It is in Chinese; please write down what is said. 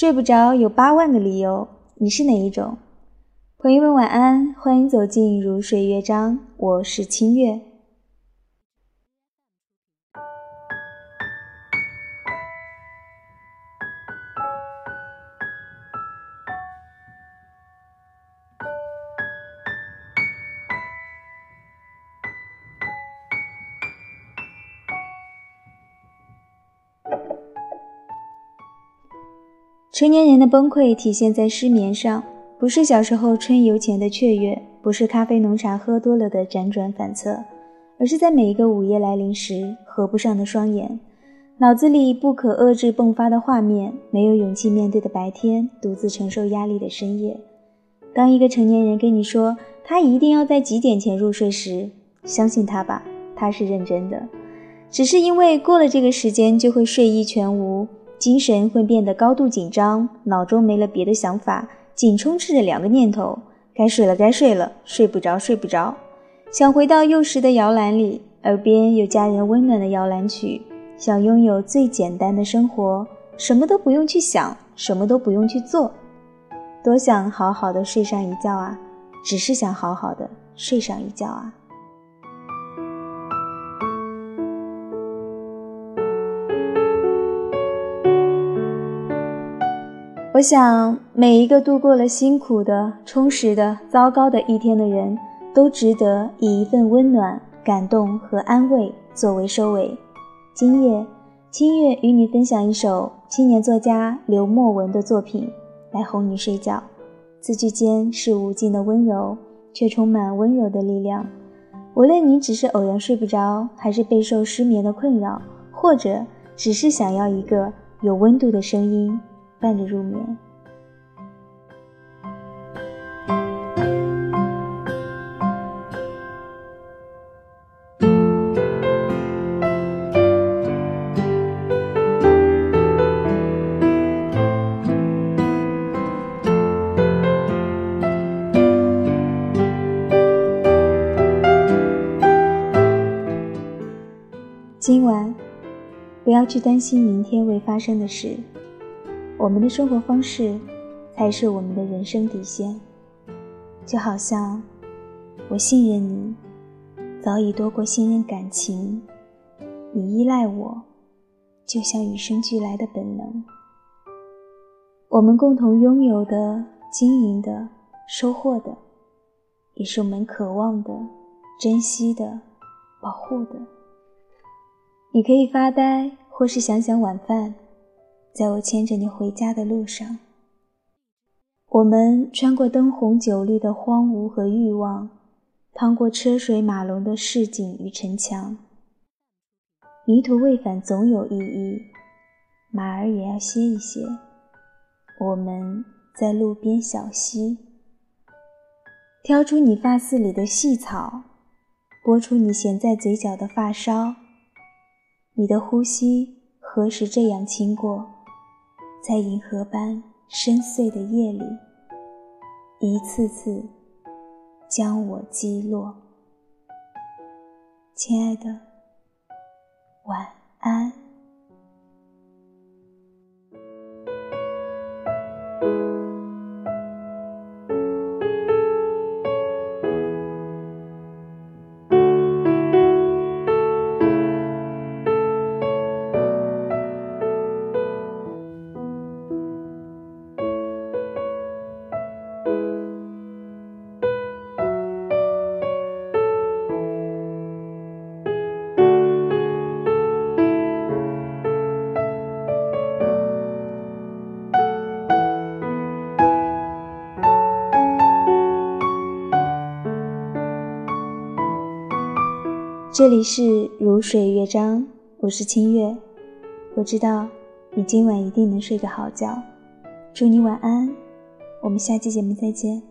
睡不着有八万个理由，你是哪一种？朋友们晚安，欢迎走进如水乐章，我是清月。成年人的崩溃体现在失眠上，不是小时候春游前的雀跃，不是咖啡浓茶喝多了的辗转反侧，而是在每一个午夜来临时合不上的双眼，脑子里不可遏制迸发的画面，没有勇气面对的白天，独自承受压力的深夜。当一个成年人跟你说他一定要在几点前入睡时，相信他吧，他是认真的，只是因为过了这个时间就会睡意全无。精神会变得高度紧张，脑中没了别的想法，仅充斥着两个念头：该睡了，该睡了，睡不着，睡不着。想回到幼时的摇篮里，耳边有家人温暖的摇篮曲，想拥有最简单的生活，什么都不用去想，什么都不用去做，多想好好的睡上一觉啊！只是想好好的睡上一觉啊！我想，每一个度过了辛苦的、充实的、糟糕的一天的人，都值得以一份温暖、感动和安慰作为收尾。今夜，清月与你分享一首青年作家刘墨文的作品，来哄你睡觉。字句间是无尽的温柔，却充满温柔的力量。无论你只是偶然睡不着，还是备受失眠的困扰，或者只是想要一个有温度的声音。伴着入眠。今晚，不要去担心明天未发生的事。我们的生活方式，才是我们的人生底线。就好像我信任你，早已多过信任感情；你依赖我，就像与生俱来的本能。我们共同拥有的、经营的、收获的，也是我们渴望的、珍惜的、保护的。你可以发呆，或是想想晚饭。在我牵着你回家的路上，我们穿过灯红酒绿的荒芜和欲望，趟过车水马龙的市井与城墙。迷途未返总有意义，马儿也要歇一歇。我们在路边小溪，挑出你发丝里的细草，拨出你衔在嘴角的发梢。你的呼吸何时这样轻过？在银河般深邃的夜里，一次次将我击落。亲爱的，晚安。这里是如水乐章，我是清月。我知道你今晚一定能睡个好觉，祝你晚安。我们下期节目再见。